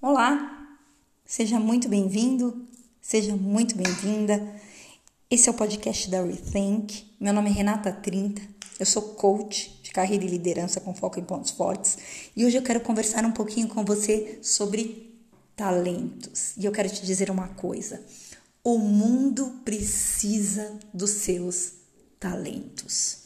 Olá, seja muito bem-vindo, seja muito bem-vinda. Esse é o podcast da Rethink. Meu nome é Renata Trinta, eu sou coach de carreira e liderança com foco em pontos fortes e hoje eu quero conversar um pouquinho com você sobre talentos. E eu quero te dizer uma coisa: o mundo precisa dos seus talentos.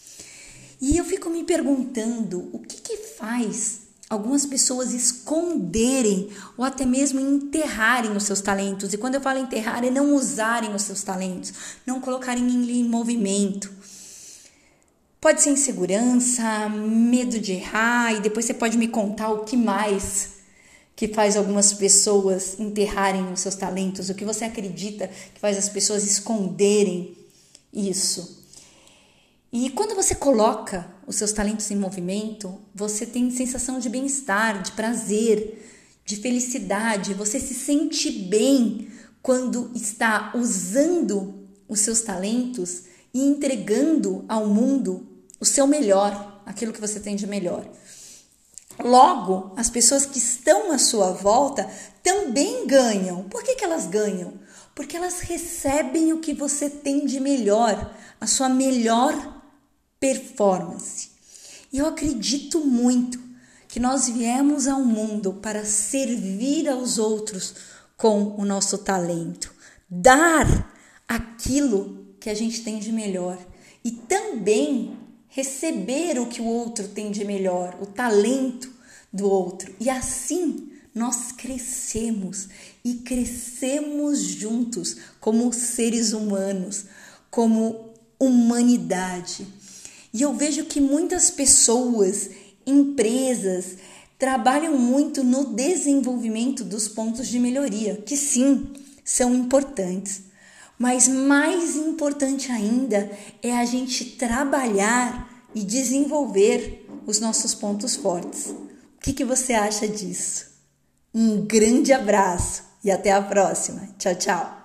E eu fico me perguntando o que, que faz algumas pessoas esconderem ou até mesmo enterrarem os seus talentos. E quando eu falo enterrar, é não usarem os seus talentos, não colocarem em movimento. Pode ser insegurança, medo de errar, e depois você pode me contar o que mais que faz algumas pessoas enterrarem os seus talentos, o que você acredita que faz as pessoas esconderem isso. E quando você coloca os seus talentos em movimento, você tem sensação de bem-estar, de prazer, de felicidade, você se sente bem quando está usando os seus talentos e entregando ao mundo o seu melhor, aquilo que você tem de melhor. Logo, as pessoas que estão à sua volta também ganham. Por que, que elas ganham? Porque elas recebem o que você tem de melhor, a sua melhor performance. E eu acredito muito que nós viemos ao mundo para servir aos outros com o nosso talento, dar aquilo que a gente tem de melhor e também receber o que o outro tem de melhor, o talento do outro. E assim nós crescemos e crescemos juntos como seres humanos, como humanidade. E eu vejo que muitas pessoas, empresas, trabalham muito no desenvolvimento dos pontos de melhoria, que sim, são importantes. Mas mais importante ainda é a gente trabalhar e desenvolver os nossos pontos fortes. O que, que você acha disso? Um grande abraço e até a próxima. Tchau, tchau.